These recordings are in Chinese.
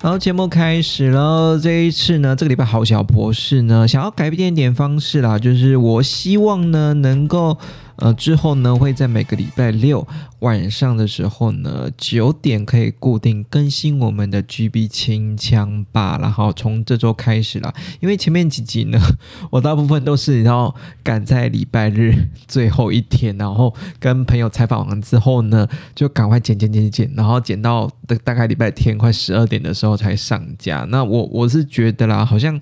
好，节目开始了。这一次呢，这个礼拜好小博士呢，想要改变一点方式啦，就是我希望呢，能够。呃，之后呢，会在每个礼拜六晚上的时候呢，九点可以固定更新我们的 GB 清枪吧。然后从这周开始了，因为前面几集呢，我大部分都是然后赶在礼拜日最后一天，然后跟朋友采访完之后呢，就赶快剪剪剪剪，然后剪到大概礼拜天快十二点的时候才上架。那我我是觉得啦，好像。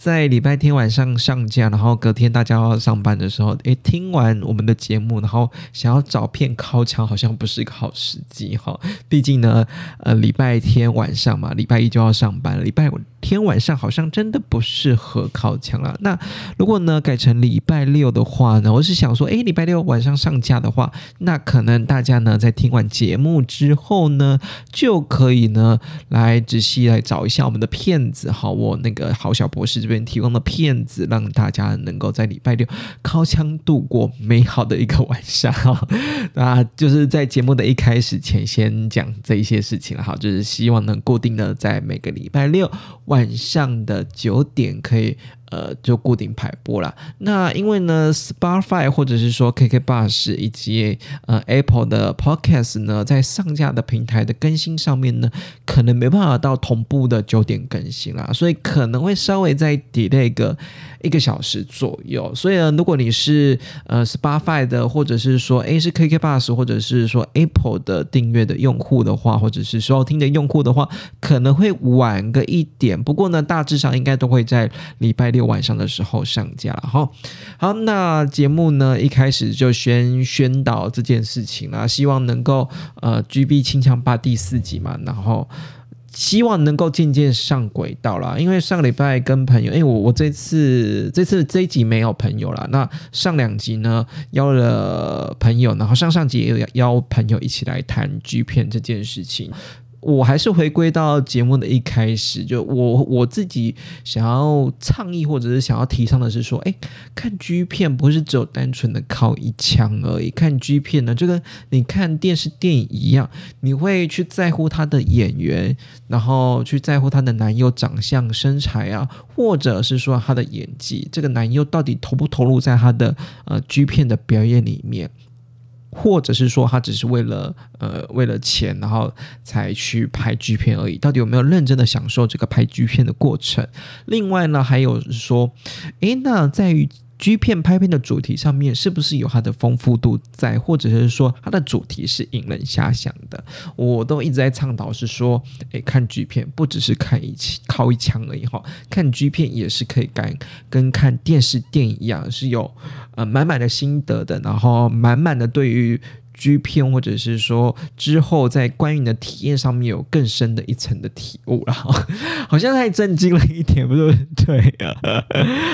在礼拜天晚上上架，然后隔天大家要上班的时候，诶，听完我们的节目，然后想要找片靠墙，好像不是一个好时机哈。毕竟呢，呃，礼拜天晚上嘛，礼拜一就要上班，礼拜天晚上好像真的不适合靠墙了。那如果呢改成礼拜六的话呢，我是想说，诶，礼拜六晚上上架的话，那可能大家呢在听完节目之后呢，就可以呢来仔细来找一下我们的片子。好，我那个好小博士这。边提供的骗子，让大家能够在礼拜六靠枪度过美好的一个晚上。那就是在节目的一开始前，先讲这一些事情了。好，就是希望能固定的在每个礼拜六晚上的九点可以。呃，就固定排播了。那因为呢，Spotify 或者是说 KK Bus 以及呃 Apple 的 Podcast 呢，在上架的平台的更新上面呢，可能没办法到同步的九点更新啦，所以可能会稍微再 delay 个一个小时左右。所以呢，如果你是呃 Spotify 的，或者是说诶是 KK Bus 或者是说 Apple 的订阅的用户的话，或者是收听的用户的话，可能会晚个一点。不过呢，大致上应该都会在礼拜六。晚上的时候上架了哈，好，那节目呢一开始就先宣导这件事情啦，希望能够呃 GB 清枪霸第四集嘛，然后希望能够渐渐上轨道啦。因为上个礼拜跟朋友，因为我我这次这次这一集没有朋友了，那上两集呢邀了朋友，然后上上集也有邀朋友一起来谈 G 片这件事情。我还是回归到节目的一开始，就我我自己想要倡议或者是想要提倡的是说，哎，看 G 片不是只有单纯的靠一枪而已，看 G 片呢，就跟你看电视电影一样，你会去在乎他的演员，然后去在乎他的男优长相、身材啊，或者是说他的演技，这个男优到底投不投入在他的呃 G 片的表演里面。或者是说他只是为了呃为了钱，然后才去拍剧片而已，到底有没有认真的享受这个拍剧片的过程？另外呢，还有说，诶，那在于。G 片拍片的主题上面是不是有它的丰富度在，或者是说它的主题是引人遐想的？我都一直在倡导是说，诶，看 G 片不只是看一靠一枪而已哈，看 G 片也是可以跟跟看电视电影一样，是有呃满满的心得的，然后满满的对于。G 片，或者是说之后在观影的体验上面有更深的一层的体悟了，好像太震惊了一点，不是？对啊，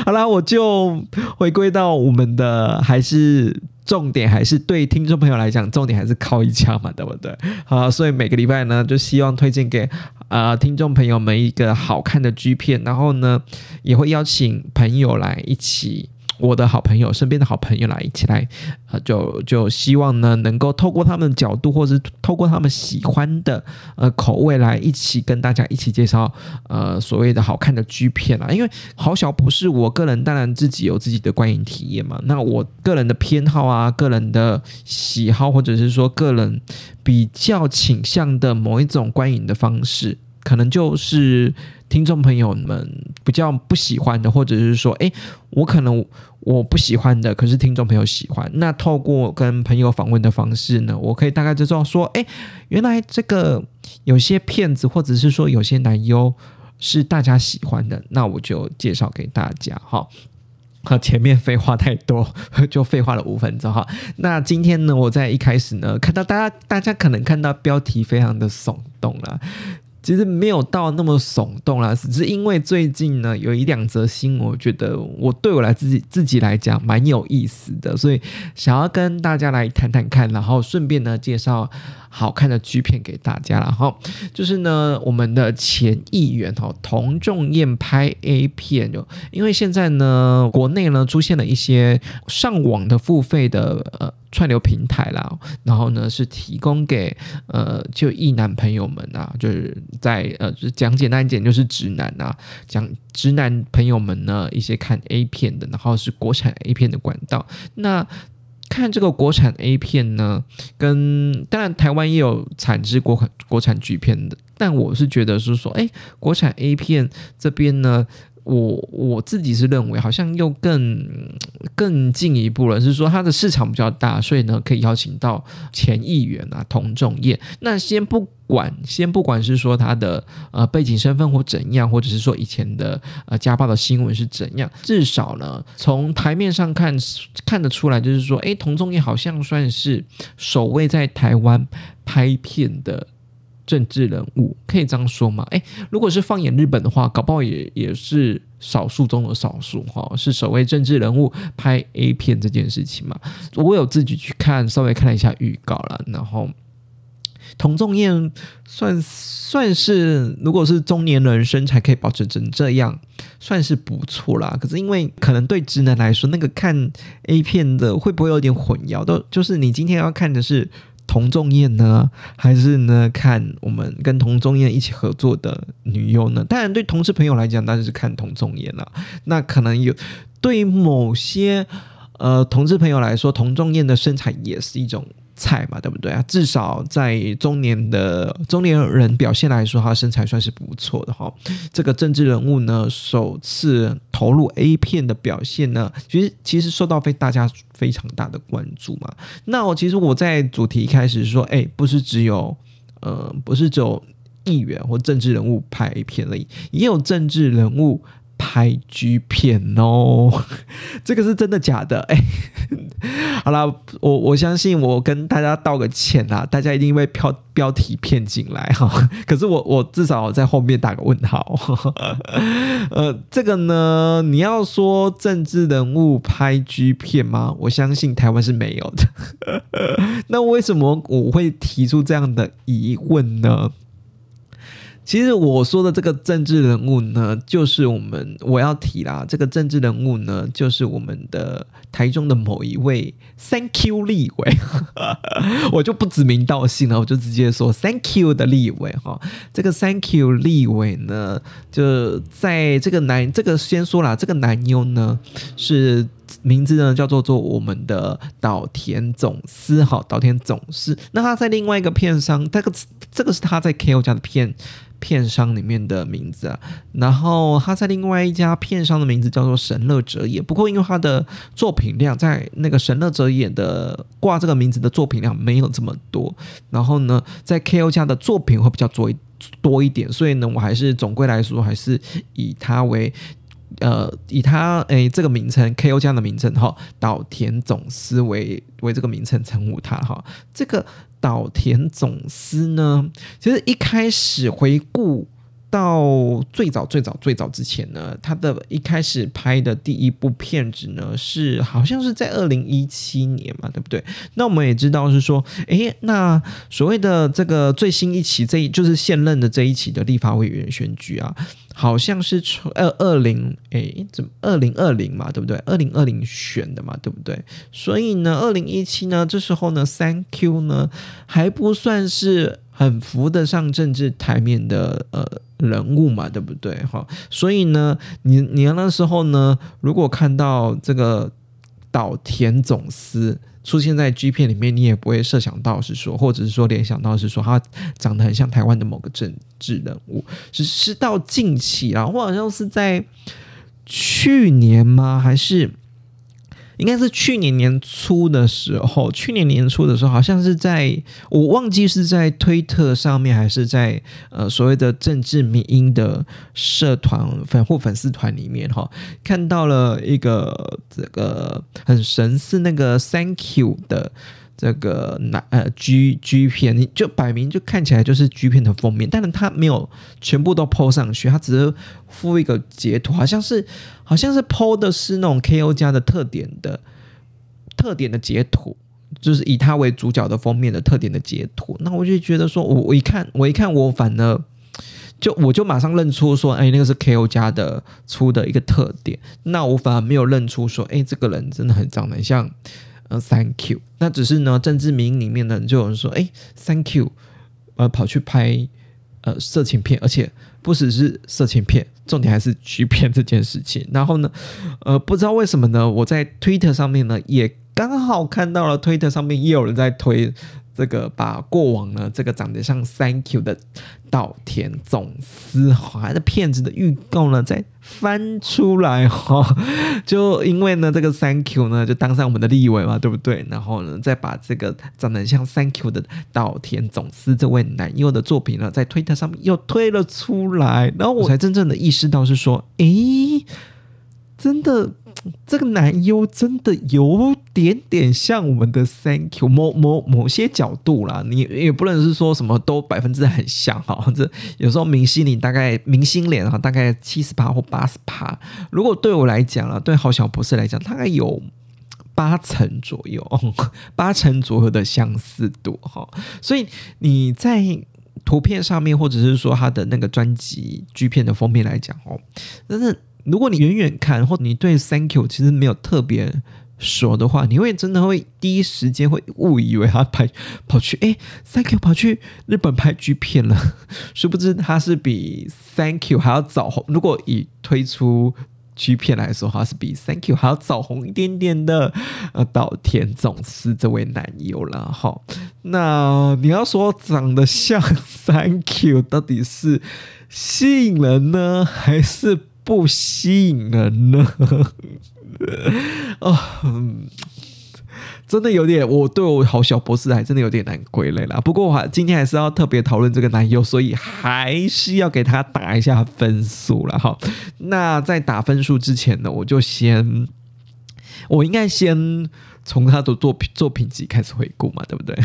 好啦，我就回归到我们的，还是重点，还是对听众朋友来讲，重点还是靠一枪嘛，对不对？好，所以每个礼拜呢，就希望推荐给啊听众朋友们一个好看的 G 片，然后呢，也会邀请朋友来一起。我的好朋友，身边的好朋友来一起来，呃，就就希望呢，能够透过他们的角度，或者是透过他们喜欢的呃口味来一起跟大家一起介绍呃所谓的好看的 G 片啊。因为好小不是我个人，当然自己有自己的观影体验嘛。那我个人的偏好啊，个人的喜好，或者是说个人比较倾向的某一种观影的方式，可能就是。听众朋友们比较不喜欢的，或者是说，哎，我可能我不喜欢的，可是听众朋友喜欢。那透过跟朋友访问的方式呢，我可以大概就知道说，哎，原来这个有些骗子，或者是说有些男优是大家喜欢的，那我就介绍给大家哈。好，前面废话太多，就废话了五分钟哈。那今天呢，我在一开始呢，看到大家大家可能看到标题非常的耸动了。其实没有到那么耸动啦，只是因为最近呢有一两则新闻，我觉得我对我来自己自己来讲蛮有意思的，所以想要跟大家来谈谈看，然后顺便呢介绍。好看的剧片给大家了哈，就是呢，我们的前议员哈童仲彦拍 A 片就因为现在呢，国内呢出现了一些上网的付费的呃串流平台啦，然后呢是提供给呃就异男朋友们啊，就是在呃就讲简单一点就是直男啊，讲直男朋友们呢一些看 A 片的，然后是国产 A 片的管道那。看这个国产 A 片呢，跟当然台湾也有产制国产国产剧片的，但我是觉得是说，哎，国产 A 片这边呢。我我自己是认为，好像又更更进一步了，是说它的市场比较大，所以呢可以邀请到前议员啊童仲业。那先不管，先不管是说他的呃背景身份或怎样，或者是说以前的呃家暴的新闻是怎样，至少呢从台面上看看得出来，就是说，哎，童仲业好像算是首位在台湾拍片的。政治人物可以这样说吗？诶，如果是放眼日本的话，搞不好也也是少数中的少数哈，是首位政治人物拍 A 片这件事情嘛？我有自己去看，稍微看了一下预告了，然后童仲彦算算是，如果是中年人身材可以保持成这样，算是不错啦。可是因为可能对直男来说，那个看 A 片的会不会有点混淆？都就是你今天要看的是。童仲彦呢，还是呢？看我们跟童仲彦一起合作的女优呢？当然，对同事朋友来讲，当然是看童仲彦了。那可能有对于某些呃同志朋友来说，童仲彦的身材也是一种。菜嘛，对不对啊？至少在中年的中年人表现来说，他身材算是不错的哈。这个政治人物呢，首次投入 A 片的表现呢，其实其实受到非大家非常大的关注嘛。那我其实我在主题一开始说，哎，不是只有呃，不是只有议员或政治人物拍 A 片而已，也有政治人物。拍 G 片哦，这个是真的假的？哎，好啦，我我相信我跟大家道个歉啦，大家一定被标标题骗进来哈。可是我我至少在后面打个问号。呃，这个呢，你要说政治人物拍 G 片吗？我相信台湾是没有的。那为什么我会提出这样的疑问呢？其实我说的这个政治人物呢，就是我们我要提啦。这个政治人物呢，就是我们的台中的某一位 Thank you 立委，我就不指名道姓了，我就直接说 Thank you 的立委哈。这个 Thank you 立委呢，就在这个男这个先说啦，这个男优呢是名字呢叫做做我们的岛田总司哈，岛田总司。那他在另外一个片商，这个这个是他在 KO 家的片。片商里面的名字啊，然后他在另外一家片商的名字叫做神乐哲也。不过因为他的作品量在那个神乐哲也的挂这个名字的作品量没有这么多，然后呢，在 KO 家的作品会比较多一多一点，所以呢，我还是总归来说还是以他为呃以他诶这个名称 KO 家的名称哈岛田总司为为这个名称称呼他哈这个。岛田总司呢，其实一开始回顾到最早最早最早之前呢，他的一开始拍的第一部片子呢，是好像是在二零一七年嘛，对不对？那我们也知道是说，诶，那所谓的这个最新一期，这一就是现任的这一期的立法委员选举啊。好像是从二二零诶，怎么二零二零嘛，对不对？二零二零选的嘛，对不对？所以呢，二零一七呢，这时候呢，Thank you 呢还不算是很扶得上政治台面的呃人物嘛，对不对？哈，所以呢，你你那时候呢，如果看到这个岛田总司。出现在 G 片里面，你也不会设想到是说，或者是说联想到是说，他长得很像台湾的某个政治人物。只是到近期啊，或好像是在去年吗？还是？应该是去年年初的时候，去年年初的时候，好像是在我忘记是在推特上面，还是在呃所谓的政治民音的社团粉或粉丝团里面哈，看到了一个这个很神似那个 Thank you 的这个男呃 G G 片，你就摆明就看起来就是 G 片的封面，但是他没有全部都 PO 上去，他只是附一个截图，好像是好像是 PO 的是那种 KO 家的特点的特点的截图。就是以他为主角的封面的特点的截图，那我就觉得说，我我一看，我一看，我反而就我就马上认出说，哎，那个是 KO 家的出的一个特点。那我反而没有认出说，哎，这个人真的很长得像呃 Thank you。那只是呢，政治名里面呢就有人说，哎，Thank you，呃，跑去拍呃色情片，而且不只是色情片，重点还是局片这件事情。然后呢，呃，不知道为什么呢，我在 Twitter 上面呢也。刚好看到了推特上面也有人在推这个，把过往呢这个长得像 Thank you 的稻田总司还的骗子的预告呢再翻出来哈，就因为呢这个 Thank you 呢就当上我们的立委嘛，对不对？然后呢再把这个长得像 Thank you 的稻田总司这位男优的作品呢在推特上面又推了出来，然后我才真正的意识到是说，诶，真的。这个男优真的有点点像我们的 Thank you，某某某些角度啦，你也不能是说什么都百分之很像哈。这有时候明星脸大概明星脸哈，大概七十八或八十八。如果对我来讲啊，对郝小博士来讲，大概有八成左右，八成左右的相似度哈。所以你在图片上面，或者是说他的那个专辑剧片的封面来讲哦，真的。如果你远远看，或你对 Thank you 其实没有特别熟的话，你会真的会第一时间会误以为他拍跑去哎 Thank you 跑去日本拍剧片了，殊不知他是比 Thank you 还要早红。如果以推出剧片来说，他是比 Thank you 还要早红一点点的呃岛田总司这位男友了哈。那你要说长得像 Thank you，到底是吸引人呢，还是？不吸引人呢？啊，真的有点，我对我好小博士还真的有点难归类了。不过我还今天还是要特别讨论这个男友，所以还是要给他打一下分数了哈。那在打分数之前呢，我就先，我应该先。从他的作品作品集开始回顾嘛，对不对？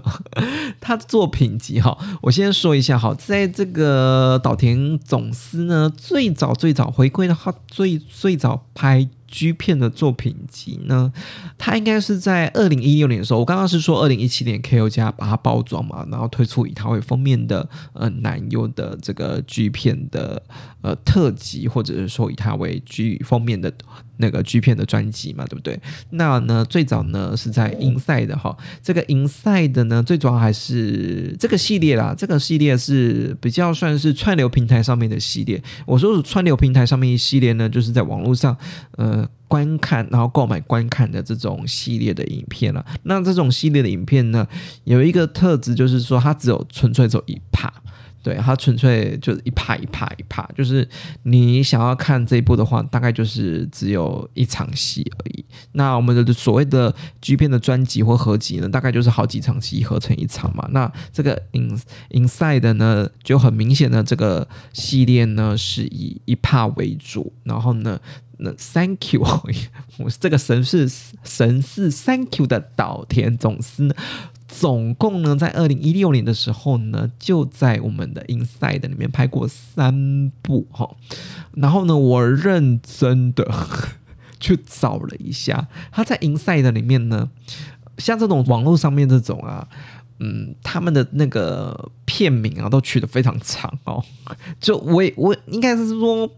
他的作品集哈，我先说一下哈，在这个岛田总司呢，最早最早回归的话，最最早拍。G 片的作品集呢，它应该是在二零一六年的时候，我刚刚是说二零一七年 KO 家把它包装嘛，然后推出以它为封面的呃男优的这个 G 片的呃特辑，或者是说以它为 G 封面的那个 G 片的专辑嘛，对不对？那呢最早呢是在 Inside 哈，这个 Inside 呢最主要还是这个系列啦，这个系列是比较算是串流平台上面的系列。我说是串流平台上面一系列呢，就是在网络上呃。观看，然后购买观看的这种系列的影片了。那这种系列的影片呢，有一个特质，就是说它只有纯粹走一趴。对，它纯粹就是一趴一趴一趴，就是你想要看这一部的话，大概就是只有一场戏而已。那我们的所谓的 G 片的专辑或合集呢，大概就是好几场戏合成一场嘛。那这个 In Inside 呢，就很明显的这个系列呢是以一趴为主，然后呢。那 Thank you，我这个神是神是 Thank you 的岛田总司，总共呢在二零一六年的时候呢，就在我们的 Inside 里面拍过三部哈。然后呢，我认真的去找了一下，他在 Inside 里面呢，像这种网络上面这种啊，嗯，他们的那个片名啊，都取得非常长哦。就我我应该是说。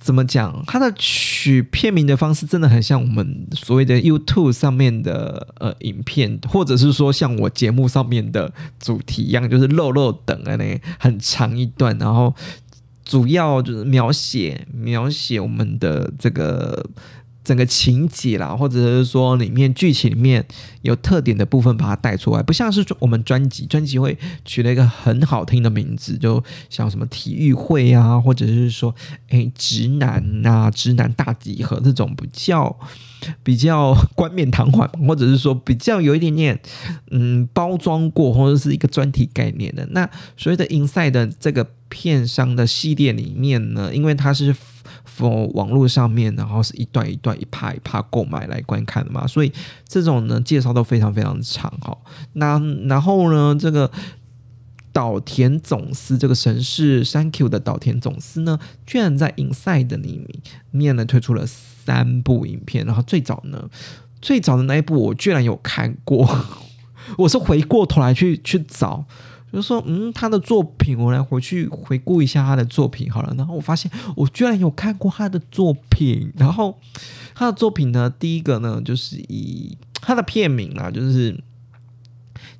怎么讲？它的取片名的方式真的很像我们所谓的 YouTube 上面的呃影片，或者是说像我节目上面的主题一样，就是肉肉等啊，那很长一段，然后主要就是描写描写我们的这个。整个情节啦，或者是说里面剧情里面有特点的部分，把它带出来，不像是我们专辑，专辑会取了一个很好听的名字，就像什么体育会啊，或者是说哎直男啊，直男大集合这种比较比较 冠冕堂皇，或者是说比较有一点点嗯包装过，或者是一个专题概念的。那所谓的 Inside 的这个片商的系列里面呢，因为它是 for 网络上面，然后是一段一段一趴一趴购买来观看的嘛，所以这种呢介绍都非常非常长哈。那然后呢，这个。岛田总司这个神是 Thank you 的岛田总司呢，居然在 Inside 里面呢推出了三部影片。然后最早呢，最早的那一部我居然有看过，我是回过头来去去找，就说，嗯，他的作品，我来回去回顾一下他的作品好了。然后我发现我居然有看过他的作品。然后他的作品呢，第一个呢就是以他的片名啊，就是。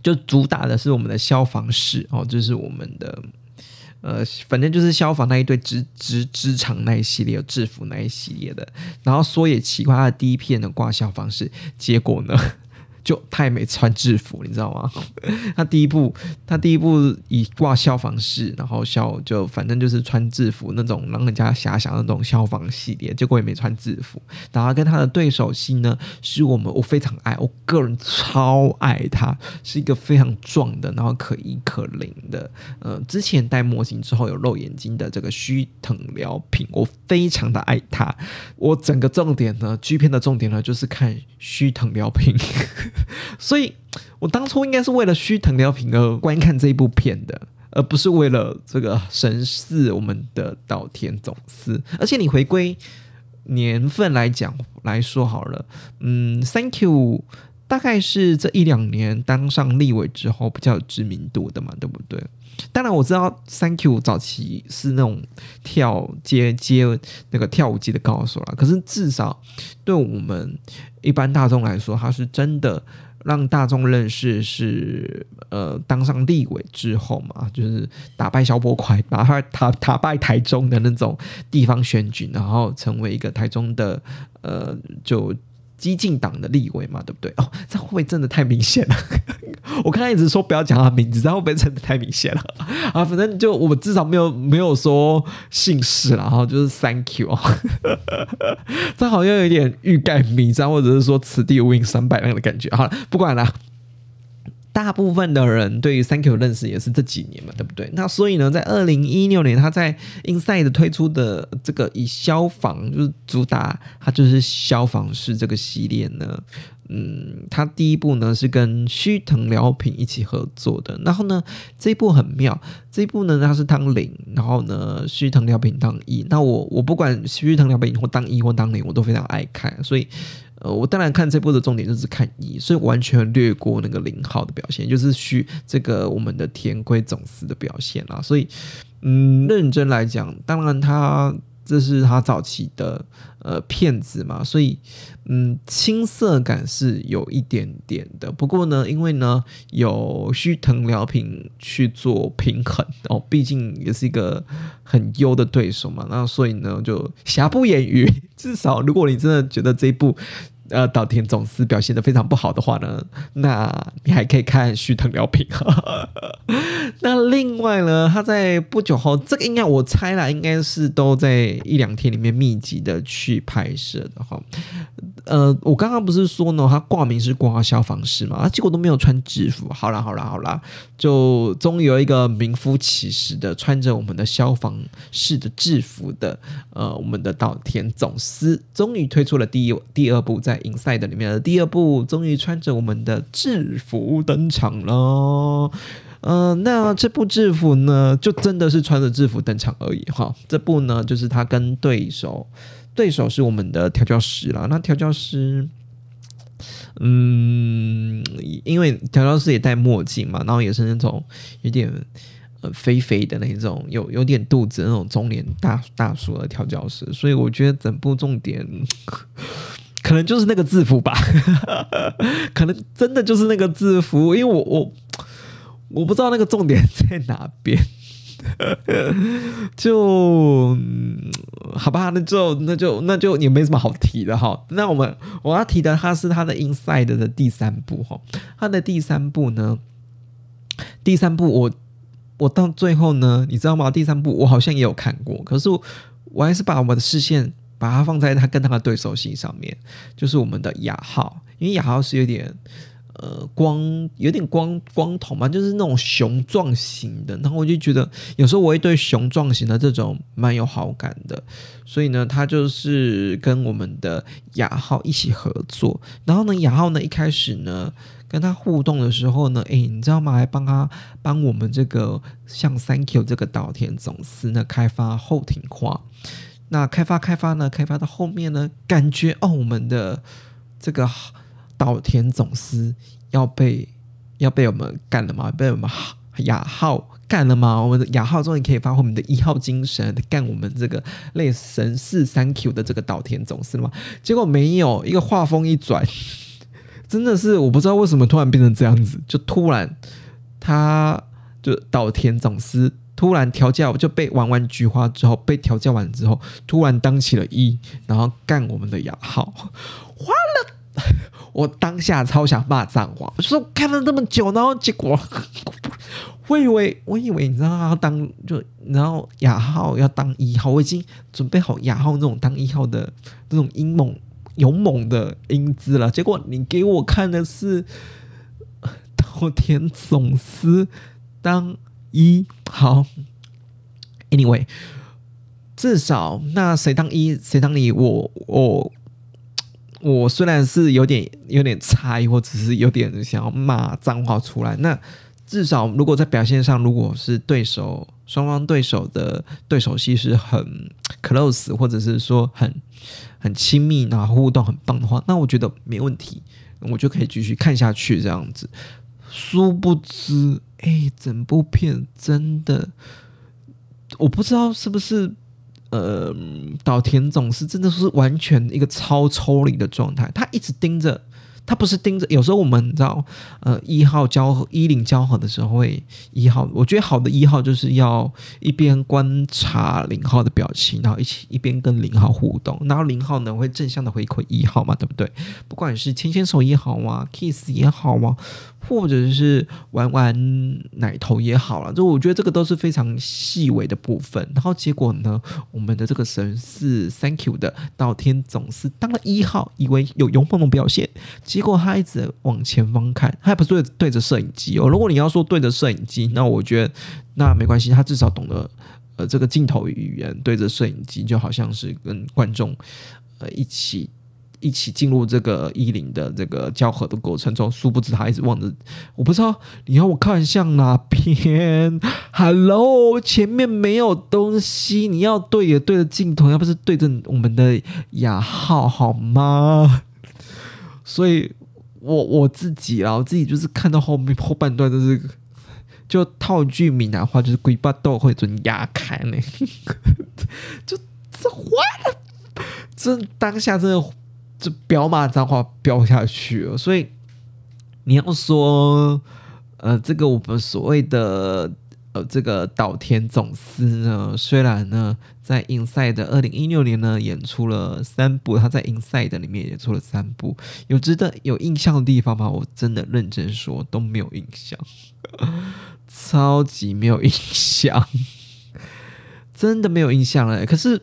就主打的是我们的消防士哦，就是我们的呃，反正就是消防那一队职职职场那一系列制服那一系列的。然后说也奇怪，他的第一片的挂消防士，结果呢？就他也没穿制服，你知道吗？他第一部，他第一部以挂消防士，然后消就反正就是穿制服那种让人家遐想的那种消防系列，结果也没穿制服。然后跟他的对手戏呢，是我们我非常爱，我个人超爱他，是一个非常壮的，然后可一可零的。呃，之前戴墨镜之后有露眼睛的这个须藤辽平，我非常的爱他。我整个重点呢，G 片的重点呢，就是看须藤辽平。所以，我当初应该是为了虚藤辽平而观看这一部片的，而不是为了这个神似我们的稻田总司。而且，你回归年份来讲来说好了，嗯，Thank you，大概是这一两年当上立委之后比较有知名度的嘛，对不对？当然我知道，Thank you 早期是那种跳接接那个跳舞机的高手了，可是至少对我们一般大众来说，他是真的让大众认识是呃当上立委之后嘛，就是打败萧伯快，打败打打败台中的那种地方选举，然后成为一个台中的呃就。激进党的立委嘛，对不对？哦，这会不会真的太明显了？我刚才一直说不要讲他名字，这会不会真的太明显了？啊，反正就我至少没有没有说姓氏了，然后就是 Thank you，这好像有点欲盖弥彰，或者是说此地无银三百两的感觉。好了，不管了。大部分的人对于 Thank you 认识也是这几年嘛，对不对？那所以呢，在二零一六年，他在 Inside 推出的这个以消防就是主打，它就是消防士这个系列呢，嗯，他第一部呢是跟须藤辽平一起合作的，然后呢这一部很妙，这一部呢他是当零，然后呢须藤辽平当一，那我我不管须藤辽平或当一或当零，我都非常爱看，所以。呃，我当然看这部的重点就是看一，所以完全略过那个零号的表现，就是虚这个我们的田龟总司的表现啦。所以，嗯，认真来讲，当然他这是他早期的呃片子嘛，所以嗯青涩感是有一点点的。不过呢，因为呢有须藤辽平去做平衡哦，毕竟也是一个很优的对手嘛，那所以呢就瑕不掩瑜。至少如果你真的觉得这一部。呃，岛田总司表现的非常不好的话呢，那你还可以看须藤辽平。那另外呢，他在不久后，这个应该我猜啦，应该是都在一两天里面密集的去拍摄的哈。呃，我刚刚不是说呢，他挂名是挂消防师嘛，啊，结果都没有穿制服。好啦好啦好啦，就终于有一个名副其实的穿着我们的消防士的制服的，呃，我们的岛田总司终于推出了第一第二部在。Inside 里面的第二部终于穿着我们的制服登场了，嗯，那这部制服呢，就真的是穿着制服登场而已哈。这部呢，就是他跟对手，对手是我们的调教师啦。那调教师，嗯，因为调教师也戴墨镜嘛，然后也是那种有点呃肥肥的那种，有有点肚子那种中年大大叔的调教师，所以我觉得整部重点。可能就是那个字符吧，可能真的就是那个字符，因为我我我不知道那个重点在哪边，就好吧，那就那就那就也没什么好提的哈。那我们我要提的，它是它的 Inside 的第三部哈，它的第三部呢，第三部我我到最后呢，你知道吗？第三部我好像也有看过，可是我还是把我的视线。把它放在他跟他的对手戏上面，就是我们的雅浩，因为雅浩是有点。呃，光有点光光头嘛，就是那种雄壮型的。然后我就觉得，有时候我会对雄壮型的这种蛮有好感的。所以呢，他就是跟我们的雅浩一起合作。然后呢，雅浩呢一开始呢跟他互动的时候呢，哎，你知道吗？还帮他帮我们这个像 Thank you 这个岛田总司呢开发后庭花。那开发开发呢，开发到后面呢，感觉哦，我们的这个。岛田总司要被要被我们干了吗？被我们雅号干了吗？我们的雅号终于可以发挥我们的一号精神，干我们这个类神似三 Q 的这个岛田总司了吗？结果没有，一个画风一转，真的是我不知道为什么突然变成这样子，就突然他就岛田总司突然调教就被玩完菊花之后被调教完之后，突然当起了一，然后干我们的雅号，花了。我当下超想骂脏话，我说看了那么久，然后结果 我以为我以为你知道他要当就然后雅号要当一号，我已经准备好雅号那种当一号的那种英猛勇猛的英姿了，结果你给我看的是 稻田总司当一好，anyway，至少那谁当一谁当你我我。我虽然是有点有点猜，或者是有点想要骂脏话出来，那至少如果在表现上，如果是对手双方对手的对手戏是很 close，或者是说很很亲密，然后互动很棒的话，那我觉得没问题，我就可以继续看下去这样子。殊不知，哎，整部片真的，我不知道是不是。呃，岛田总是真的是完全一个超抽离的状态，他一直盯着。他不是盯着，有时候我们知道，呃，一号交合一零交合的时候，会一号，我觉得好的一号就是要一边观察零号的表情，然后一起一边跟零号互动，然后零号呢会正向的回馈一号嘛，对不对？不管是牵牵手也好啊，kiss 也好啊，或者是玩玩奶头也好了，就我觉得这个都是非常细微的部分。然后结果呢，我们的这个神是 Thank you 的稻天总是当了一号，以为有勇猛的表现。结果他一直往前方看，他也不是对对着摄影机哦。如果你要说对着摄影机，那我觉得那没关系，他至少懂得呃这个镜头语言，对着摄影机就好像是跟观众呃一起一起进入这个衣领的这个交合的过程中。殊不知他一直望着，我不知道你要我看向哪边。Hello，前面没有东西，你要对也对着镜头，要不是对着我们的雅号好吗？所以，我我自己啊，我自己就是看到后面后半段都是，就套句闽南话，就是鬼巴豆会准压开呢，就这坏了，这当下真的这飙骂脏话飙下去了。所以你要说，呃，这个我们所谓的。呃，这个岛田总司呢，虽然呢在《Inside》二零一六年呢演出了三部，他在《Inside》里面演出了三部，有值得有印象的地方吗？我真的认真说都没有印象，超级没有印象，真的没有印象了。可是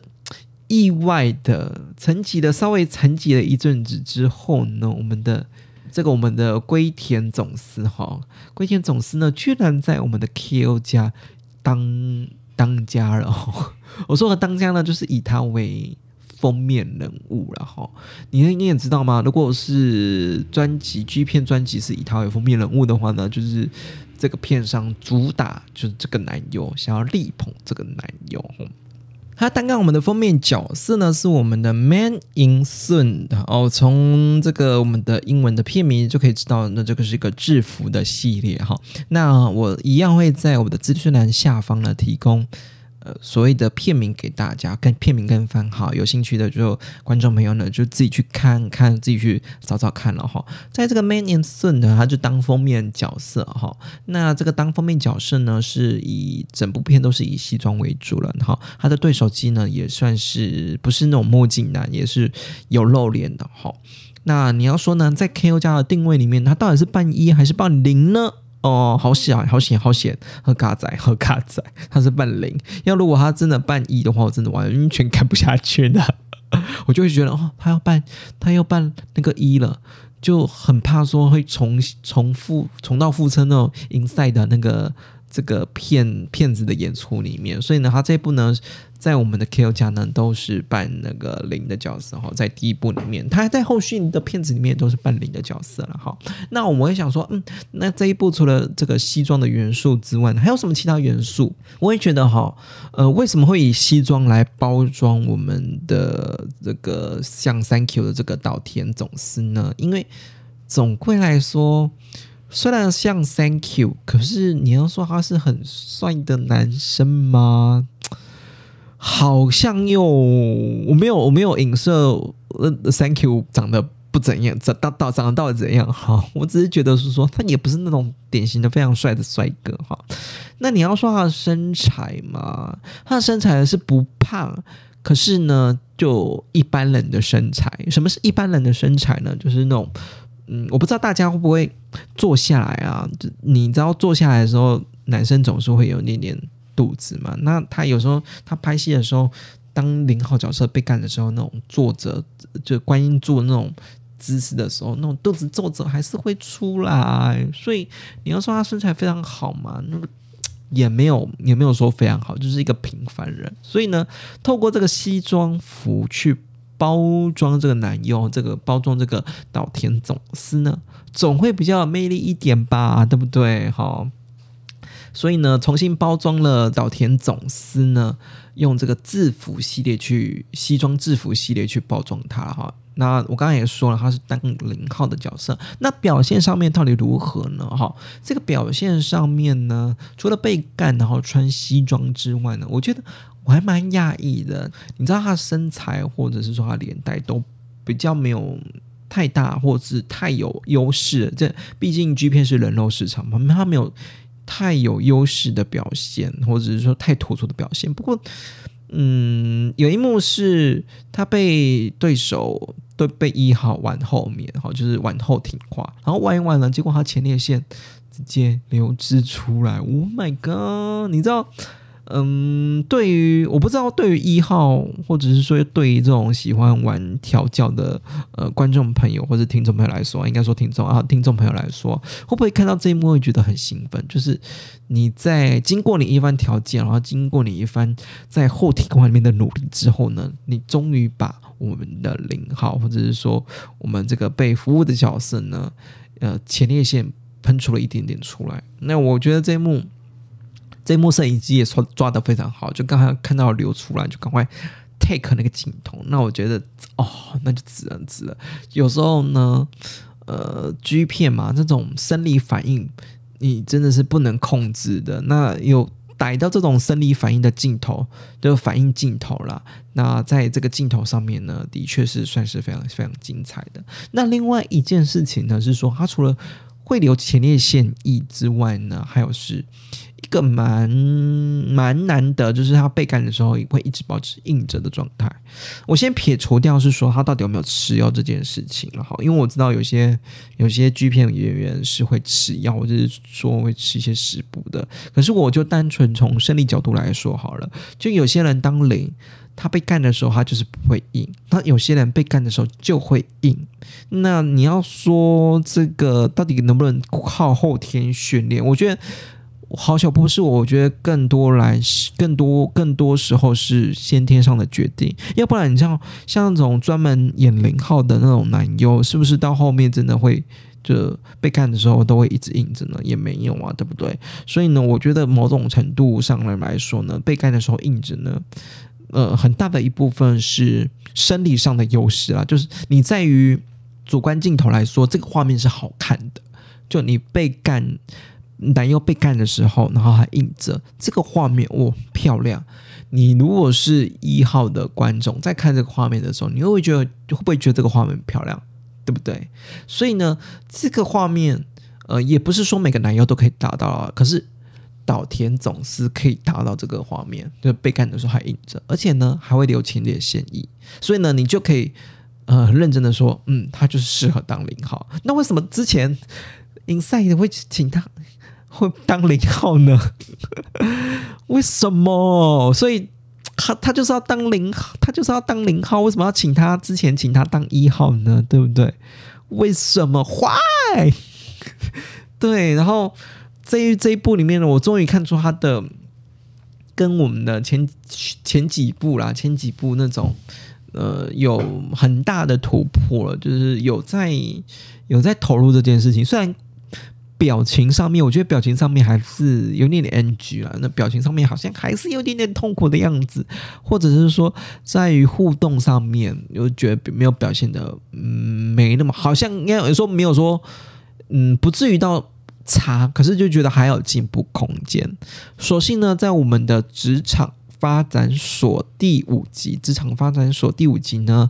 意外的沉寂了，稍微沉寂了一阵子之后呢，我们的。这个我们的龟田总司哈，龟田总司呢，居然在我们的 K.O 家当当家了。我说的当家呢，就是以他为封面人物了哈。你你也知道吗？如果是专辑 G 片专辑是以他为封面人物的话呢，就是这个片上主打就是这个男友想要力捧这个男友。他担纲我们的封面角色呢，是我们的 Man in Sun 哦。从这个我们的英文的片名就可以知道，那这个是一个制服的系列哈。那我一样会在我的资讯栏下方呢提供。所谓的片名给大家，跟片名跟番号，有兴趣的就观众朋友呢，就自己去看看，自己去找找看了哈。在这个 Man and Son 呢，他就当封面角色哈。那这个当封面角色呢，是以整部片都是以西装为主了哈。他的对手机呢，也算是不是那种墨镜男，也是有露脸的哈。那你要说呢，在 KO 家的定位里面，他到底是扮一还是扮零呢？哦，好险，好险，好险！喝嘎仔，喝嘎仔，他是扮零。要如果他真的扮一的话，我真的完全看不下去的。我就会觉得哦，他要办，他要办那个一了，就很怕说会重重复重蹈覆辙那种 inside 的那个。这个骗骗子的演出里面，所以呢，他这部呢，在我们的 K O 家呢，都是扮那个零的角色哈，在第一部里面，他在后续的片子里面都是扮零的角色了哈。那我们会想说，嗯，那这一部除了这个西装的元素之外，还有什么其他元素？我也觉得哈，呃，为什么会以西装来包装我们的这个像三 Q 的这个岛田总司呢？因为总归来说。虽然像 Thank you，可是你要说他是很帅的男生吗？好像又我没有我没有影射呃 Thank you 长得不怎样，长到到长得到底怎样？哈，我只是觉得是说他也不是那种典型的非常帅的帅哥哈。那你要说他的身材嘛，他的身材是不胖，可是呢就一般人的身材。什么是一般人的身材呢？就是那种。嗯，我不知道大家会不会坐下来啊？你知道坐下来的时候，男生总是会有一点点肚子嘛。那他有时候他拍戏的时候，当零号角色被干的时候，那种坐着就观音坐那种姿势的时候，那种肚子皱着还是会出来。所以你要说他身材非常好嘛，那也没有也没有说非常好，就是一个平凡人。所以呢，透过这个西装服去。包装这个男优，这个包装这个岛田总司呢，总会比较有魅力一点吧，对不对？哈，所以呢，重新包装了岛田总司呢，用这个制服系列去西装制服系列去包装它哈。那我刚刚也说了，他是当零号的角色，那表现上面到底如何呢？哈，这个表现上面呢，除了被干然后穿西装之外呢，我觉得。我还蛮讶异的，你知道他身材或者是说他脸带都比较没有太大，或者是太有优势。这毕竟 G 片是人肉市场嘛，他没有太有优势的表现，或者是说太突出的表现。不过，嗯，有一幕是他被对手都被一号玩后面，哈，就是往后挺胯，然后玩一玩呢，结果他前列腺直接流汁出来。Oh my god！你知道？嗯，对于我不知道，对于一号或者是说对于这种喜欢玩调教的呃观众朋友或者听众朋友来说，应该说听众啊，听众朋友来说，会不会看到这一幕会觉得很兴奋？就是你在经过你一番调教，然后经过你一番在后体光里面的努力之后呢，你终于把我们的零号或者是说我们这个被服务的角色呢，呃前列腺喷出了一点点出来。那我觉得这一幕。这幕摄影机也抓抓的非常好，就刚才看到流出来，就赶快 take 那个镜头。那我觉得哦，那就值了值了。有时候呢，呃，G 片嘛，这种生理反应你真的是不能控制的。那有逮到这种生理反应的镜头，就反应镜头了。那在这个镜头上面呢，的确是算是非常非常精彩的。那另外一件事情呢，是说它除了会留前列腺液之外呢，还有是。一个蛮蛮难得，就是他被干的时候会一直保持硬着的状态。我先撇除掉是说他到底有没有吃药这件事情了哈，因为我知道有些有些剧片演员是会吃药，或者是说会吃一些食补的。可是我就单纯从生理角度来说好了，就有些人当零，他被干的时候他就是不会硬，那有些人被干的时候就会硬。那你要说这个到底能不能靠后天训练？我觉得。好小不是我，我觉得更多来，更多更多时候是先天上的决定，要不然你像像那种专门演零号的那种男优，是不是到后面真的会就被干的时候都会一直硬着呢？也没有啊，对不对？所以呢，我觉得某种程度上来来说呢，被干的时候硬着呢，呃，很大的一部分是生理上的优势啊，就是你在于主观镜头来说，这个画面是好看的，就你被干。男优被干的时候，然后还硬着，这个画面哇漂亮！你如果是一号的观众，在看这个画面的时候，你会觉得会不会觉得这个画面漂亮，对不对？所以呢，这个画面呃，也不是说每个男优都可以达到啊。可是岛田总司可以达到这个画面，就被干的时候还硬着，而且呢还会留前列腺液，所以呢，你就可以呃认真的说，嗯，他就是适合当零号。那为什么之前 Inside 会请他？会当零号呢？为什么？所以他他就是要当零，他就是要当零号，为什么要请他之前请他当一号呢？对不对？为什么？Why？对，然后这这一部里面呢，我终于看出他的跟我们的前前几部啦，前几部那种呃有很大的突破了，就是有在有在投入这件事情，虽然。表情上面，我觉得表情上面还是有点点 NG 啊。那表情上面好像还是有点点痛苦的样子，或者是说在于互动上面，又觉得没有表现的，嗯，没那么好像应该有说没有说，嗯，不至于到差，可是就觉得还有进步空间。所幸呢，在我们的职场发展所第五集，职场发展所第五集呢。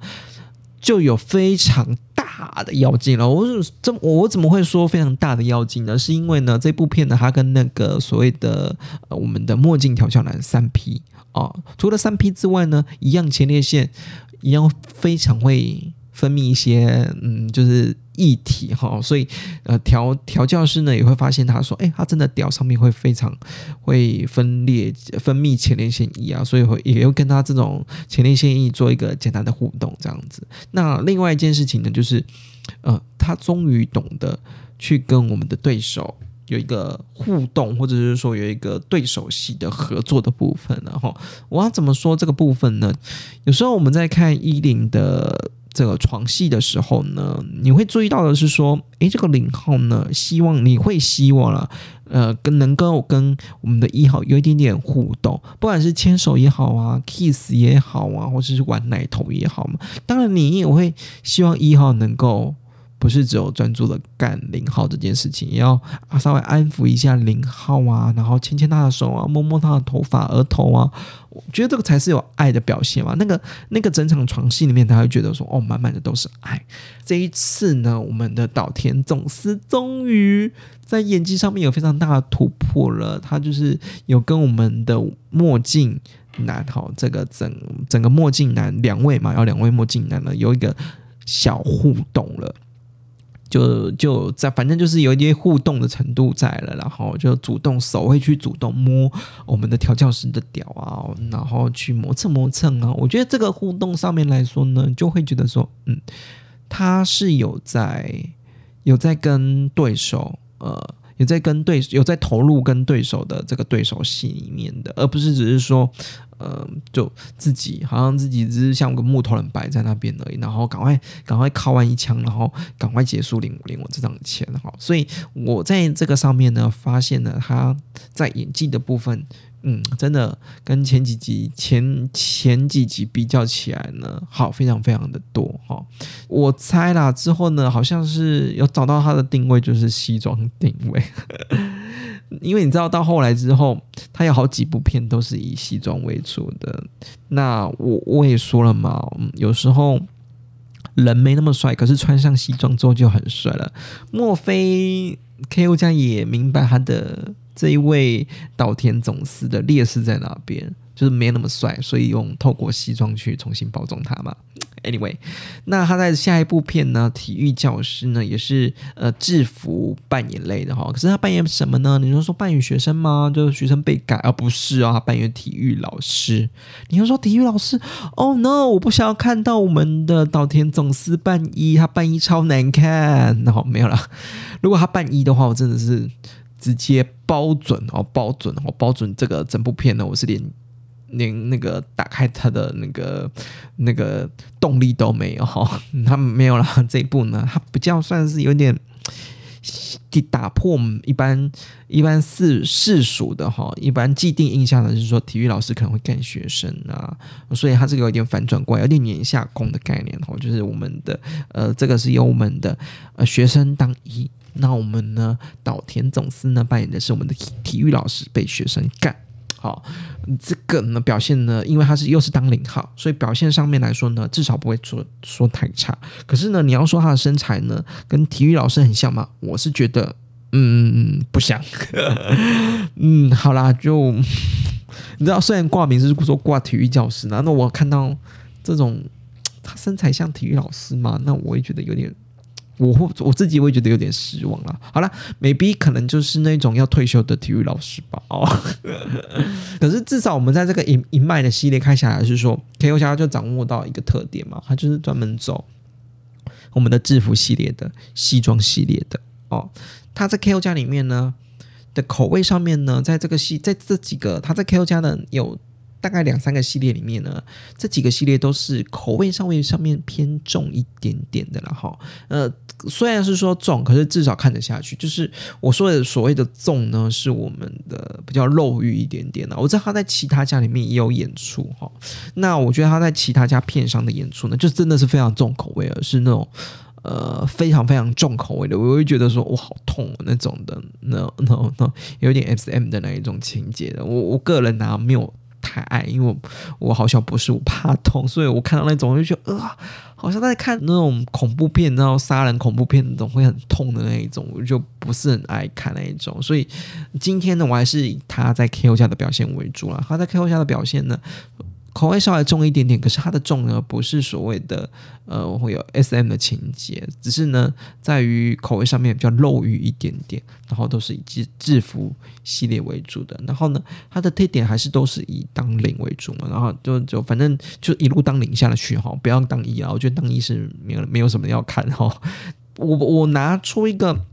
就有非常大的妖精了。我怎我怎么会说非常大的妖精呢？是因为呢，这部片呢，它跟那个所谓的呃我们的墨镜调教男三 P 啊，除了三 P 之外呢，一样前列腺一样非常会分泌一些嗯，就是。液体哈，所以呃调调教师呢也会发现他说，哎，他真的屌上面会非常会分裂分泌前列腺液啊，所以会也会跟他这种前列腺液做一个简单的互动这样子。那另外一件事情呢，就是呃他终于懂得去跟我们的对手有一个互动，或者是说有一个对手戏的合作的部分了哈。我要怎么说这个部分呢？有时候我们在看一零的。这个床戏的时候呢，你会注意到的是说，诶，这个零号呢，希望你会希望了，呃，跟能够跟我们的一号有一点点互动，不管是牵手也好啊，kiss 也好啊，或者是玩奶头也好嘛。当然，你也会希望一号能够。不是只有专注的干零号这件事情，也要啊稍微安抚一下零号啊，然后牵牵他的手啊，摸摸他的头发、额头啊，我觉得这个才是有爱的表现嘛。那个那个整场床戏里面，他会觉得说，哦，满满的都是爱。这一次呢，我们的岛田总司终于在演技上面有非常大的突破了，他就是有跟我们的墨镜男哈，这个整整个墨镜男两位嘛，要两位墨镜男呢有一个小互动了。就就在，反正就是有一些互动的程度在了，然后就主动手会去主动摸我们的调教师的屌啊，然后去磨蹭磨蹭啊。我觉得这个互动上面来说呢，就会觉得说，嗯，他是有在有在跟对手，呃，有在跟对有在投入跟对手的这个对手戏里面的，而不是只是说。呃，就自己好像自己只是像个木头人摆在那边而已，然后赶快赶快靠完一枪，然后赶快结束领领我这张钱哈。所以我在这个上面呢，发现了他在演技的部分，嗯，真的跟前几集前前几集比较起来呢，好非常非常的多哈。我猜啦，之后呢，好像是有找到他的定位，就是西装定位。因为你知道，到后来之后，他有好几部片都是以西装为主的。那我我也说了嘛，有时候人没那么帅，可是穿上西装之后就很帅了。莫非 K.O. 家也明白他的这一位岛田总司的劣势在哪边？就是没那么帅，所以用透过西装去重新包装他嘛。Anyway，那他在下一部片呢，体育教师呢也是呃制服扮演类的哈。可是他扮演什么呢？你说说扮演学生吗？就是学生被改啊？不是啊，他扮演体育老师。你要说体育老师？Oh no！我不想要看到我们的岛田总司扮一，他扮一超难看。然后没有了。如果他扮一的话，我真的是直接包准哦，包准哦，包准这个整部片呢，我是连。连那个打开它的那个那个动力都没有哈，他没有了这一步呢，它比较算是有点打破我们一般一般世世俗的哈，一般既定印象的是说体育老师可能会干学生啊，所以它这个有点反转过来，有点年下攻的概念哈，就是我们的呃这个是由我们的呃学生当一，那我们呢岛田总司呢扮演的是我们的体育老师被学生干。好，这个呢表现呢，因为他是又是当零号，所以表现上面来说呢，至少不会说说太差。可是呢，你要说他的身材呢，跟体育老师很像吗？我是觉得，嗯，不像。嗯，好啦，就你知道，虽然挂名是说挂体育教师呢，那我看到这种他身材像体育老师嘛，那我也觉得有点我会我自己会觉得有点失望了。好了，maybe 可能就是那种要退休的体育老师吧。哦，可是至少我们在这个一一脉的系列看下来，是说 K.O. 家就掌握到一个特点嘛，他就是专门走我们的制服系列的西装系列的哦。他在 K.O. 家里面呢的口味上面呢，在这个系在这几个他在 K.O. 家的有。大概两三个系列里面呢，这几个系列都是口味稍微上面偏重一点点的了哈。呃，虽然是说重，可是至少看得下去。就是我说的所谓的重呢，是我们的比较肉欲一点点的。我知道他在其他家里面也有演出哈。那我觉得他在其他家片商的演出呢，就真的是非常重口味，而是那种呃非常非常重口味的。我会觉得说，我好痛那种的，那那那有点 S M 的那一种情节的。我我个人呢没有。太爱，因为我我好像不是我怕痛，所以我看到那种我就觉得啊，好像在看那种恐怖片，然后杀人恐怖片那种会很痛的那一种，我就不是很爱看那一种。所以今天呢，我还是以他在 K.O. 下的表现为主了。他在 K.O. 下的表现呢。口味稍微重一点点，可是它的重呢，不是所谓的呃会有 S M 的情节，只是呢在于口味上面比较肉欲一点点，然后都是以制制服系列为主的，然后呢它的特点还是都是以当零为主嘛，然后就就反正就一路当零下去哈，不要当一啊，我觉得当一是没有没有什么要看哈，我我拿出一个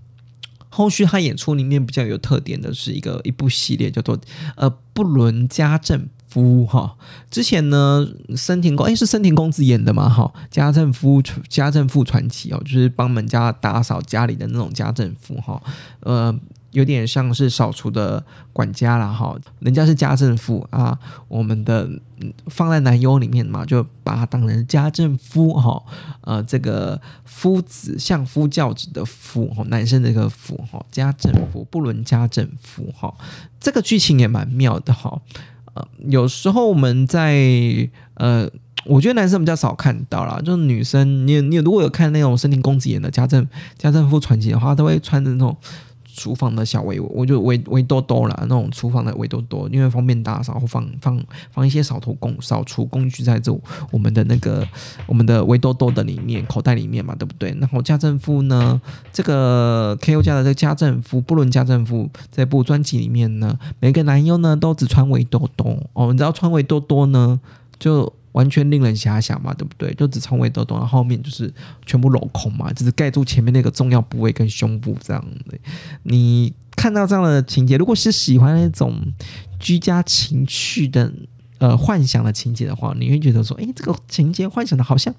后续他演出里面比较有特点的是一个一部系列叫做呃不伦家政。夫哈，之前呢，森田公哎是森田公子演的嘛哈，家政夫家政妇传奇哦，就是帮门家打扫家里的那种家政妇哈，呃，有点像是扫除的管家啦哈，人家是家政妇啊，我们的放在男优里面嘛，就把他当成家政夫哈，呃，这个夫子相夫教子的夫哈，男生的一个夫哈，家政夫不伦家政夫哈，这个剧情也蛮妙的哈。有时候我们在呃，我觉得男生比较少看到啦，就是女生，你你如果有看那种森林公子演的家政家政妇传奇的话，都会穿着那种。厨房的小围，我就围围多多啦，那种厨房的围多多，因为方便打扫，放放放一些扫头工扫除工具在这我们的那个我们的围多多的里面口袋里面嘛，对不对？然后家政妇呢，这个 K.O. 家的这个家政妇，不论家政妇这部专辑里面呢，每个男优呢都只穿围多多哦，你知道穿围多多呢就。完全令人遐想嘛，对不对？就只从尾抖抖，然后面就是全部镂空嘛，就是盖住前面那个重要部位跟胸部这样的。你看到这样的情节，如果是喜欢那种居家情趣的呃幻想的情节的话，你会觉得说，哎，这个情节幻想的好像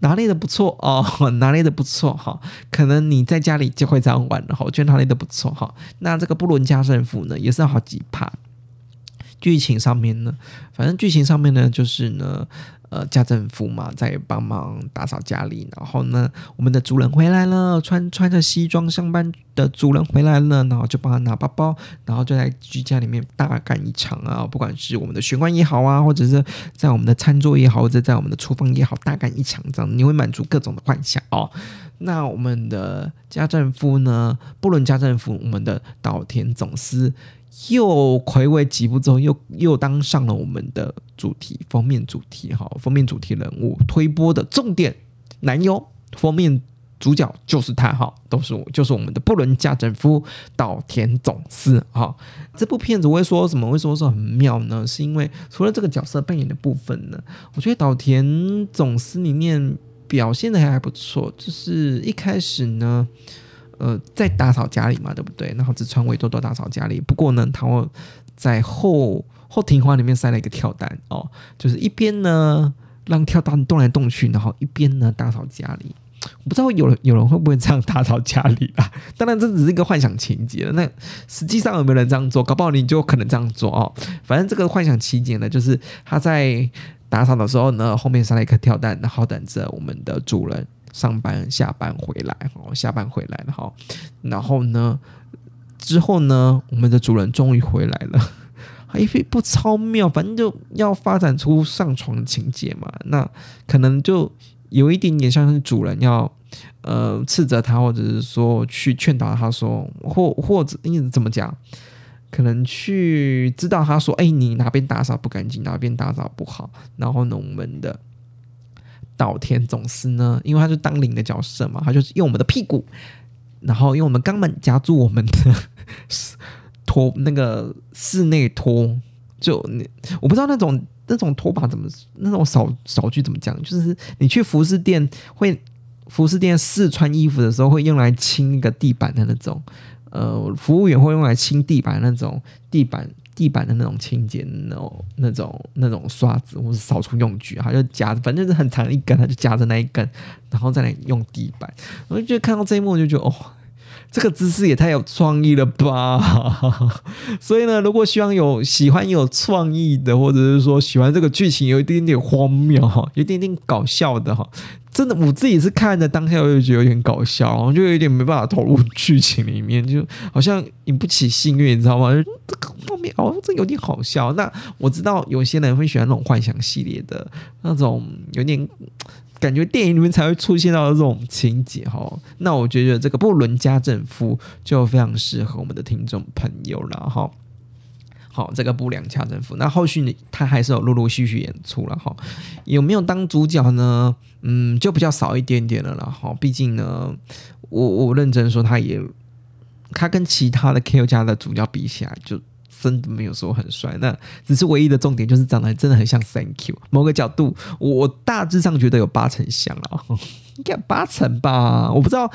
拿捏的不错哦，拿捏的不错哈。可能你在家里就会这样玩了哈，我觉得拿捏的不错哈。那这个布伦加政妇呢，也是好几趴。剧情上面呢，反正剧情上面呢，就是呢，呃，家政妇嘛，在帮忙打扫家里，然后呢，我们的主人回来了，穿穿着西装上班的主人回来了，然后就帮他拿包包，然后就在居家里面大干一场啊，不管是我们的玄关也好啊，或者是在我们的餐桌也好，或者在我们的厨房也好，大干一场，这样你会满足各种的幻想哦。那我们的家政夫呢，不论家政夫，我们的岛田总司。又回味几部之后，又又当上了我们的主题封面主题哈，封面主题人物推播的重点男优，封面主角就是他哈，都是我，就是我们的布伦家政夫岛田总司哈。这部片子我会说什么？为什么说很妙呢？是因为除了这个角色扮演的部分呢，我觉得岛田总司里面表现的还还不错，就是一开始呢。呃，在打扫家里嘛，对不对？然后只穿围多多打扫家里。不过呢，他在后后庭花里面塞了一个跳蛋哦，就是一边呢让跳蛋动来动去，然后一边呢打扫家里。我不知道有人有人会不会这样打扫家里啊？当然这只是一个幻想情节。那实际上有没有人这样做？搞不好你就可能这样做哦。反正这个幻想情节呢，就是他在打扫的时候呢，后面塞了一颗跳蛋，然后等着我们的主人。上班下班回来，哦，下班回来了，哈，然后呢，之后呢，我们的主人终于回来了，还一不超妙，反正就要发展出上床情节嘛，那可能就有一点点像是主人要呃斥责他，或者是说去劝导他说，或或者你怎么讲，可能去知道他说，哎，你哪边打扫不干净，哪边打扫不好，然后呢，我们的。岛田总司呢，因为他是当领的角色嘛，他就是用我们的屁股，然后用我们肛门夹住我们的 拖那个室内拖，就你我不知道那种那种拖把怎么那种扫扫具怎么讲，就是你去服饰店会服饰店试穿衣服的时候会用来清那个地板的那种。呃，服务员会用来清地板那种地板地板的那种清洁那种那种那种刷子或是扫除用具，他就夹着，反正是很长一根，他就夹着那一根，然后再来用地板。我就觉得看到这一幕，就觉得哦，这个姿势也太有创意了吧！所以呢，如果希望有喜欢有创意的，或者是说喜欢这个剧情有一点点荒谬哈，有一点点搞笑的哈。真的，我自己是看的当下，我就觉得有点搞笑，然后就有点没办法投入剧情里面，就好像引不起幸运，你知道吗？这个后面哦，这有点好笑。那我知道有些人会喜欢那种幻想系列的那种，有点感觉电影里面才会出现到的这种情节哈。那我觉得这个布伦家政夫就非常适合我们的听众朋友了哈。好，这个不良家政府，那后续他还是有陆陆续续演出了哈，有没有当主角呢？嗯，就比较少一点点了了哈。毕竟呢，我我认真说，他也他跟其他的 K O 家的主角比起来，就真的没有说很帅。那只是唯一的重点就是长得真的很像 Thank you，某个角度我大致上觉得有八成像了，应该八成吧，我不知道。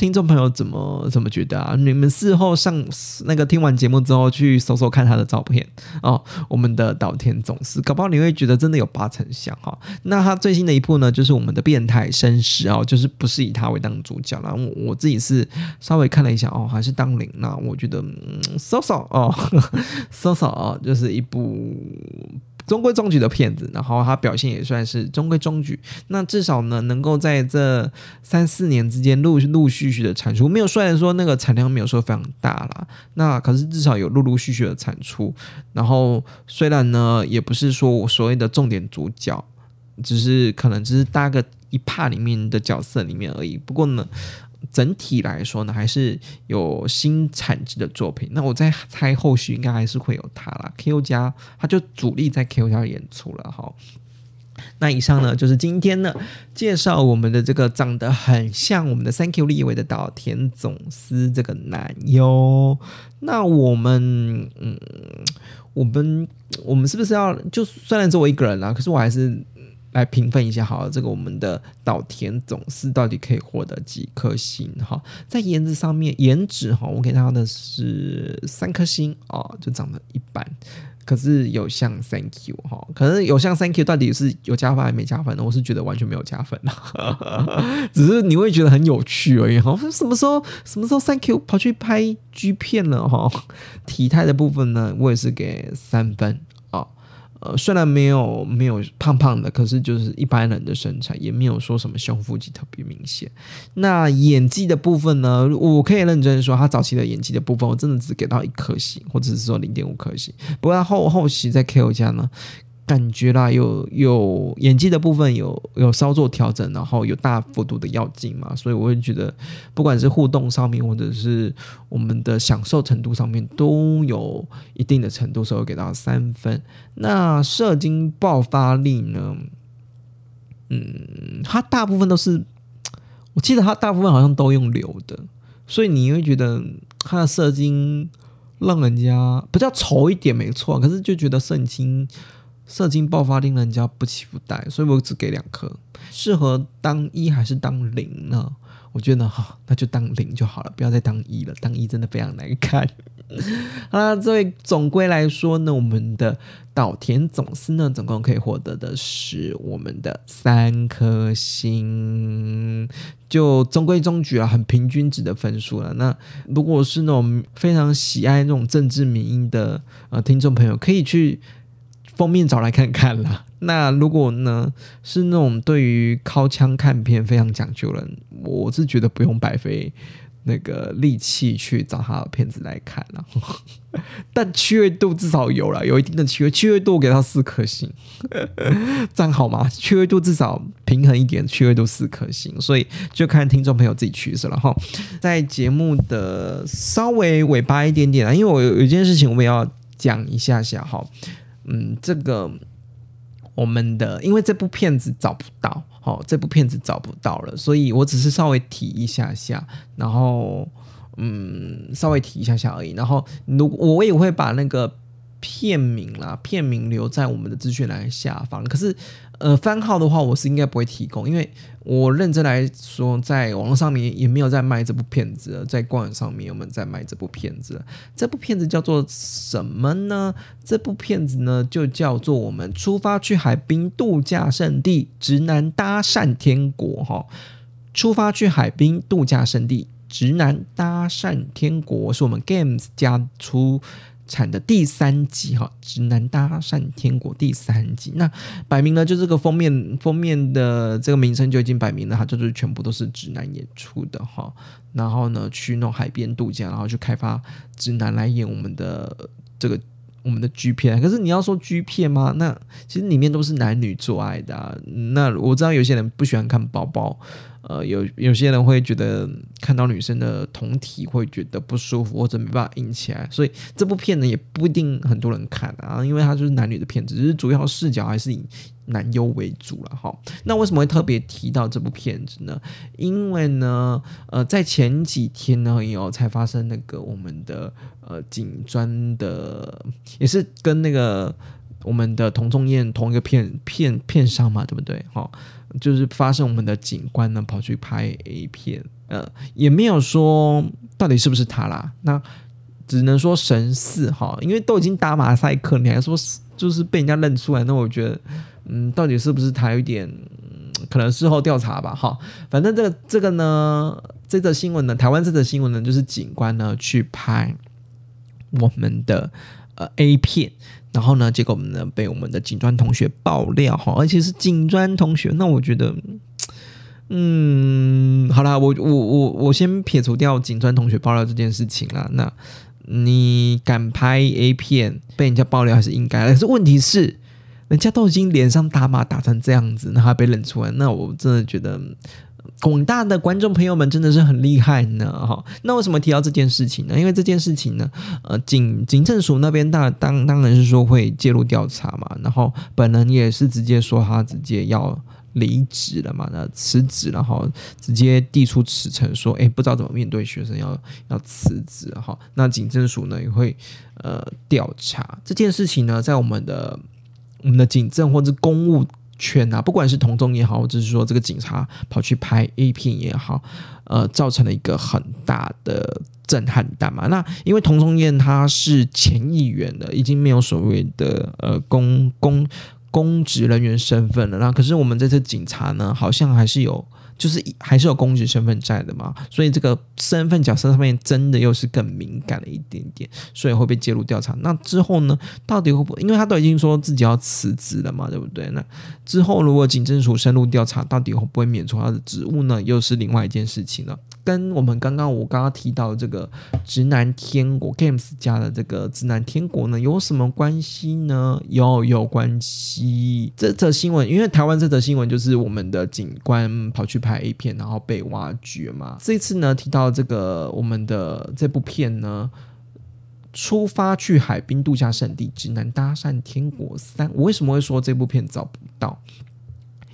听众朋友怎么怎么觉得啊？你们事后上那个听完节目之后去搜搜看他的照片哦。我们的岛田总司，搞不好你会觉得真的有八成像哈。那他最新的一部呢，就是我们的变态绅士哦，就是不是以他为当主角了。我我自己是稍微看了一下哦，还是当零那我觉得搜搜哦，搜搜哦，就是一部。中规中矩的片子，然后他表现也算是中规中矩。那至少呢，能够在这三四年之间陆陆续续的产出，没有虽然说那个产量没有说非常大啦，那可是至少有陆陆续续的产出。然后虽然呢，也不是说我所谓的重点主角，只是可能只是搭个一帕里面的角色里面而已。不过呢。整体来说呢，还是有新产值的作品。那我在猜后续应该还是会有他啦。Q 家他就主力在 Q 家演出了哈。那以上呢就是今天呢介绍我们的这个长得很像我们的 Thank you 立伟的岛田总司这个男优。那我们嗯，我们我们是不是要就虽然只我一个人啦，可是我还是。来评分一下，好，这个我们的岛田总司到底可以获得几颗星？哈，在颜值上面，颜值哈，我给他的是三颗星哦，就长得一般。可是有像 Thank you 哈，可是有像 Thank you 到底是有加分还是没加分呢？我是觉得完全没有加分只是你会觉得很有趣而已哈。什么时候什么时候 Thank you 跑去拍 G 片了哈？体态的部分呢，我也是给三分。呃，虽然没有没有胖胖的，可是就是一般人的身材，也没有说什么胸腹肌特别明显。那演技的部分呢，我可以认真说，他早期的演技的部分，我真的只给到一颗星，或者是说零点五颗星。不过他后后期在 K O 家呢。感觉啦，有有演技的部分有有稍作调整，然后有大幅度的要进嘛，所以我会觉得，不管是互动上面，或者是我们的享受程度上面，都有一定的程度，所以给到三分。那射精爆发力呢？嗯，它大部分都是，我记得它大部分好像都用流的，所以你会觉得它的射精让人家不叫丑一点，没错，可是就觉得射精。射精爆发令人家不期不待，所以我只给两颗。适合当一还是当零呢？我觉得哈，那就当零就好了，不要再当一了。当一真的非常难看。好了，这位总归来说呢，我们的岛田总司呢，总共可以获得的是我们的三颗星，就中规中矩啊，很平均值的分数了。那如果是那种非常喜爱那种政治民音的呃听众朋友，可以去。封面找来看看啦。那如果呢是那种对于靠枪看片非常讲究人，我是觉得不用白费那个力气去找他的片子来看了。但趣味度至少有了，有一定的趣味，趣味度给他四颗星，这样好吗？趣味度至少平衡一点，趣味度四颗星，所以就看听众朋友自己取舍了哈。在节目的稍微尾巴一点点啊，因为我有有一件事情我们要讲一下下哈。嗯，这个我们的因为这部片子找不到哦，这部片子找不到了，所以我只是稍微提一下下，然后嗯，稍微提一下下而已。然后如我也会把那个。片名啦，片名留在我们的资讯栏下方。可是，呃，番号的话，我是应该不会提供，因为我认真来说，在网络上面也没有在卖这部片子，在官网上面我们在卖这部片子。这部片子叫做什么呢？这部片子呢，就叫做我们出发去海滨度假胜地，直男搭讪天国。哈，出发去海滨度假胜地，直男搭讪天国，是我们 Games 家出。产的第三集哈，直男搭讪天国第三集，那摆明了就这个封面封面的这个名称就已经摆明了，它就是全部都是直男演出的哈。然后呢，去弄海边度假，然后去开发直男来演我们的这个我们的 G 片。可是你要说 G 片吗？那其实里面都是男女做爱的。那我知道有些人不喜欢看包包。呃，有有些人会觉得看到女生的同体会觉得不舒服，或者没办法硬起来，所以这部片呢也不一定很多人看啊，因为它就是男女的片子，只是主要视角还是以男优为主了哈。那为什么会特别提到这部片子呢？因为呢，呃，在前几天呢，有才发生那个我们的呃警专的，也是跟那个我们的童仲彦同一个片片片商嘛，对不对？哈。就是发生我们的警官呢跑去拍 A 片，呃，也没有说到底是不是他啦，那只能说神似哈，因为都已经打马赛克，你还说是就是被人家认出来，那我觉得，嗯，到底是不是他有点可能事后调查吧，哈，反正这个这个呢，这则新闻呢，台湾这则新闻呢，就是警官呢去拍我们的呃 A 片。然后呢？结果我们呢被我们的警专同学爆料哈，而且是警专同学。那我觉得，嗯，好啦，我我我我先撇除掉警专同学爆料这件事情啦。那你敢拍 A 片被人家爆料还是应该？可是问题是，人家都已经脸上打码打成这样子，那还被认出来，那我真的觉得。广大的观众朋友们真的是很厉害呢，哈。那为什么提到这件事情呢？因为这件事情呢，呃，警警政署那边大当当然是说会介入调查嘛。然后本人也是直接说他直接要离职了嘛，那辞职，然后直接递出辞呈，说，哎，不知道怎么面对学生，要要辞职，哈。那警政署呢也会呃调查这件事情呢，在我们的我们的警政或者公务。圈啊，不管是同宗也好，或者是说这个警察跑去拍 A 片也好，呃，造成了一个很大的震撼弹嘛。那因为同宗彦他是前议员的，已经没有所谓的呃公公公职人员身份了。那可是我们这次警察呢，好像还是有。就是还是有公职身份在的嘛，所以这个身份角色上面真的又是更敏感了一点点，所以会被介入调查。那之后呢，到底会不会？因为他都已经说自己要辞职了嘛，对不对？那之后如果警政署深入调查，到底会不会免除他的职务呢？又是另外一件事情了。跟我们刚刚我刚刚提到的这个直男天国 Games 家的这个直男天国呢，有什么关系呢？有有关系。这则新闻，因为台湾这则新闻就是我们的警官跑去拍 A 片，然后被挖掘嘛。这次呢提到这个我们的这部片呢，出发去海滨度假胜地，直男搭讪天国三。我为什么会说这部片找不到？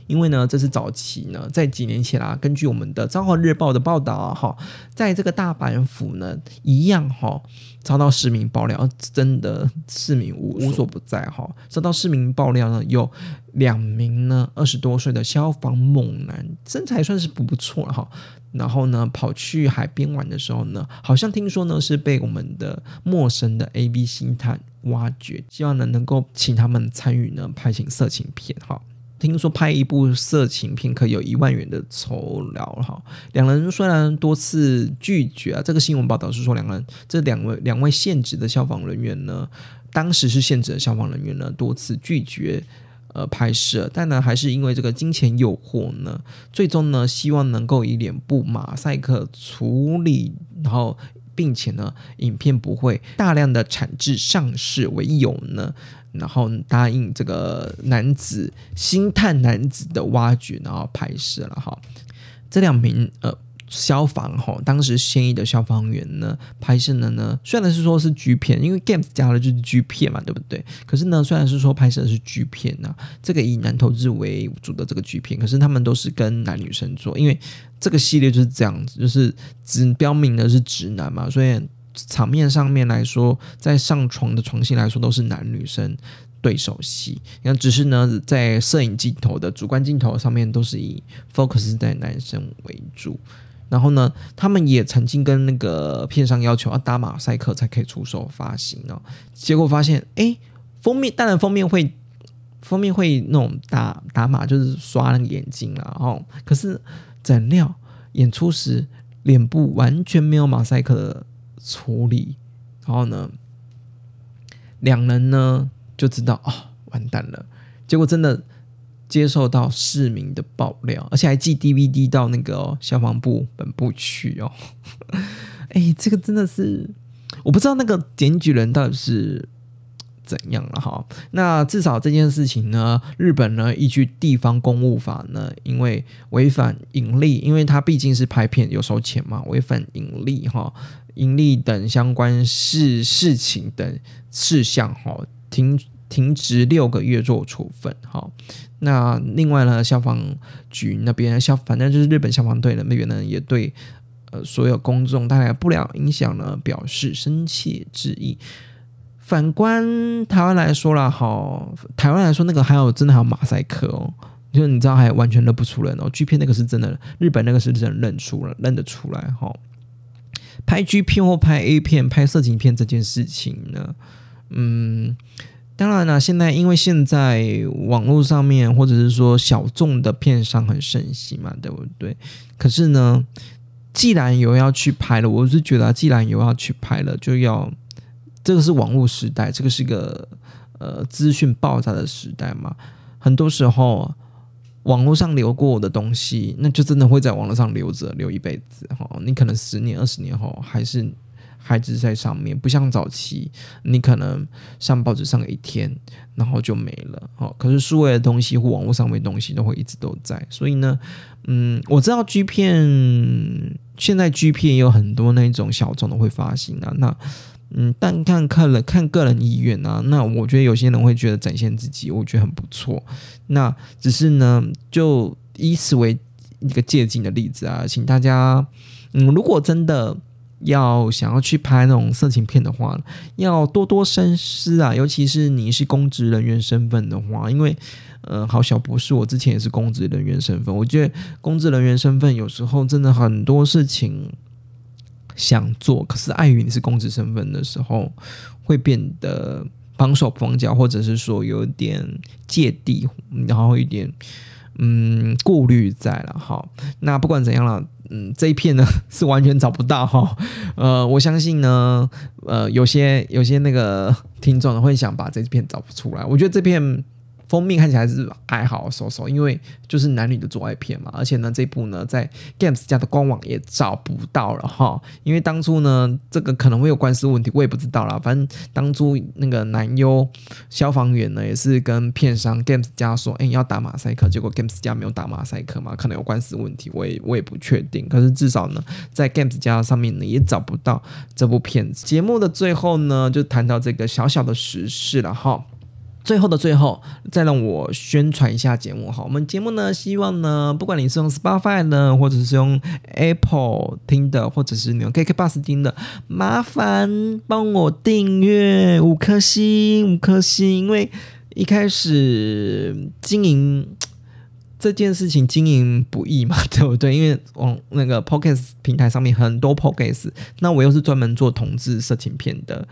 因为呢，这是早期呢，在几年前啦，根据我们的《朝华日报》的报道啊，哈，在这个大阪府呢，一样哈，遭到市民爆料，真的市民无无所不在哈，遭到市民爆料呢，有两名呢二十多岁的消防猛男，身材算是不错哈，然后呢，跑去海边玩的时候呢，好像听说呢是被我们的陌生的 A B 星探挖掘，希望呢能够请他们参与呢拍成色情片哈。听说拍一部色情片可以有一万元的酬劳哈，两人虽然多次拒绝啊，这个新闻报道是说两人这两位两位现职的消防人员呢，当时是现职的消防人员呢多次拒绝呃拍摄，但呢还是因为这个金钱诱惑呢，最终呢希望能够以脸部马赛克处理，然后并且呢影片不会大量的产制上市为由呢。然后答应这个男子星探男子的挖掘，然后拍摄了哈。这两名呃消防哈，当时现役的消防员呢拍摄的呢，虽然是说是 G 片，因为 Games 加了就是 G 片嘛，对不对？可是呢，虽然是说拍摄的是 G 片呐，这个以男同志为主的这个 G 片，可是他们都是跟男女生做，因为这个系列就是这样子，就是只标明的是直男嘛，所以场面上面来说，在上床的床戏来说都是男女生。对手戏，那只是呢，在摄影镜头的主观镜头上面都是以 focus 在男生为主。然后呢，他们也曾经跟那个片商要求要打马赛克才可以出手发行哦。结果发现，哎，封面当然封面会封面会那种打打码，就是刷那个眼睛啊哦。可是怎料演出时脸部完全没有马赛克的处理，然后呢，两人呢。就知道啊，完蛋了！结果真的接受到市民的爆料，而且还寄 DVD 到那个消防部本部去哦。哎，这个真的是我不知道那个检举人到底是怎样了哈。那至少这件事情呢，日本呢依据地方公务法呢，因为违反盈利，因为他毕竟是拍片有收钱嘛，违反盈利哈，盈利等相关事事情等事项哈。停停职六个月做处分，哈。那另外呢，消防局那边消，反正就是日本消防队那边呢，也对呃所有公众带来不了影响呢，表示深切致意。反观台湾来说了，好，台湾来说那个还有真的还有马赛克哦，就是你知道还完全认不出来哦，G 片那个是真的，日本那个是真的认出了，认得出来哈。拍 G 片或拍 A 片、拍色情片这件事情呢？嗯，当然了，现在因为现在网络上面或者是说小众的片商很盛行嘛，对不对？可是呢，既然有要去拍了，我是觉得既然有要去拍了，就要这个是网络时代，这个是个呃资讯爆炸的时代嘛。很多时候，网络上留过我的东西，那就真的会在网络上留着，留一辈子哈。你可能十年、二十年后还是。孩子在上面，不像早期，你可能上报纸上一天，然后就没了。哦，可是数位的东西或网络上面东西都会一直都在。所以呢，嗯，我知道 G 片现在 G 片也有很多那种小众的会发行啊。那嗯，但看看了看个人意愿啊。那我觉得有些人会觉得展现自己，我觉得很不错。那只是呢，就以此为一个借鉴的例子啊，请大家，嗯，如果真的。要想要去拍那种色情片的话，要多多深思啊！尤其是你是公职人员身份的话，因为，呃，好小博士，我之前也是公职人员身份，我觉得公职人员身份有时候真的很多事情想做，可是碍于你是公职身份的时候，会变得绑手绑脚，或者是说有点芥蒂，然后一点嗯顾虑在了。好，那不管怎样了。嗯，这一片呢是完全找不到哈，呃，我相信呢，呃，有些有些那个听众会想把这片找出来，我觉得这片。封面看起来是还好，收收，因为就是男女的做爱片嘛，而且呢，这部呢在 Games 家的官网也找不到了哈，因为当初呢，这个可能会有官司问题，我也不知道啦。反正当初那个男优消防员呢，也是跟片商 Games 家说，哎，要打马赛克，结果 Games 家没有打马赛克嘛，可能有官司问题，我也我也不确定。可是至少呢，在 Games 家上面呢，也找不到这部片子。节目的最后呢，就谈到这个小小的时事了哈。最后的最后，再让我宣传一下节目哈。我们节目呢，希望呢，不管你是用 Spotify 呢，或者是用 Apple 听的，或者是你用 KKBus 听的，麻烦帮我订阅五颗星，五颗星。因为一开始经营这件事情经营不易嘛，对不对？因为往那个 Podcast 平台上面很多 Podcast，那我又是专门做同志色情片的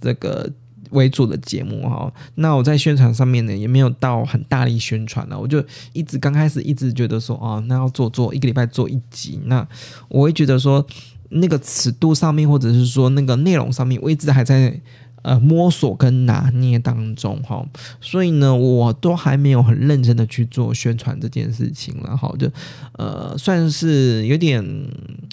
这个。为主的节目哈，那我在宣传上面呢也没有到很大力宣传了，我就一直刚开始一直觉得说啊，那要做做一个礼拜做一集，那我会觉得说那个尺度上面或者是说那个内容上面，我一直还在呃摸索跟拿捏当中哈，所以呢，我都还没有很认真的去做宣传这件事情了哈，就呃算是有点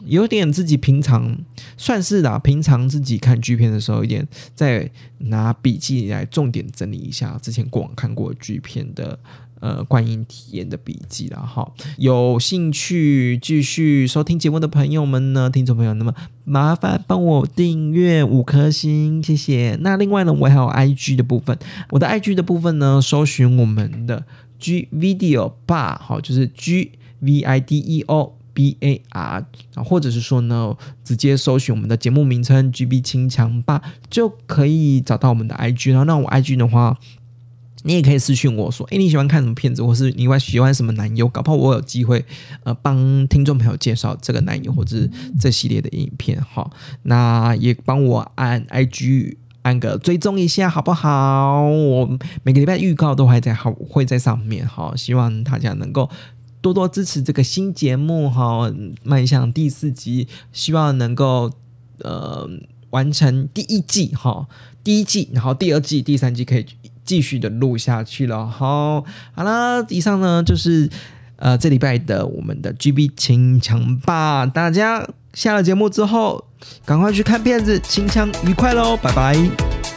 有点自己平常算是啦，平常自己看剧片的时候，有点在拿笔记来重点整理一下之前过往看过剧片的。呃，观影体验的笔记了哈，有兴趣继续收听节目的朋友们呢，听众朋友，那么麻烦帮我订阅五颗星，谢谢。那另外呢，我还有 IG 的部分，我的 IG 的部分呢，搜寻我们的 G Video Bar，好，就是 G V I D E O B A R，啊，或者是说呢，直接搜寻我们的节目名称 G B 清强吧，就可以找到我们的 IG。然后，那我 IG 的话。你也可以私信我说，哎，你喜欢看什么片子，或是你外喜欢什么男优？搞不好我有机会，呃，帮听众朋友介绍这个男优或者是这系列的影片。好，那也帮我按 IG 按个追踪一下，好不好？我每个礼拜预告都还在，好会在上面。好，希望大家能够多多支持这个新节目。哈，迈向第四集，希望能够呃完成第一季。哈，第一季，然后第二季、第三季可以。继续的录下去了，好，好了，以上呢就是呃这礼拜的我们的 GB 清枪吧，大家下了节目之后赶快去看片子，清枪愉快喽，拜拜。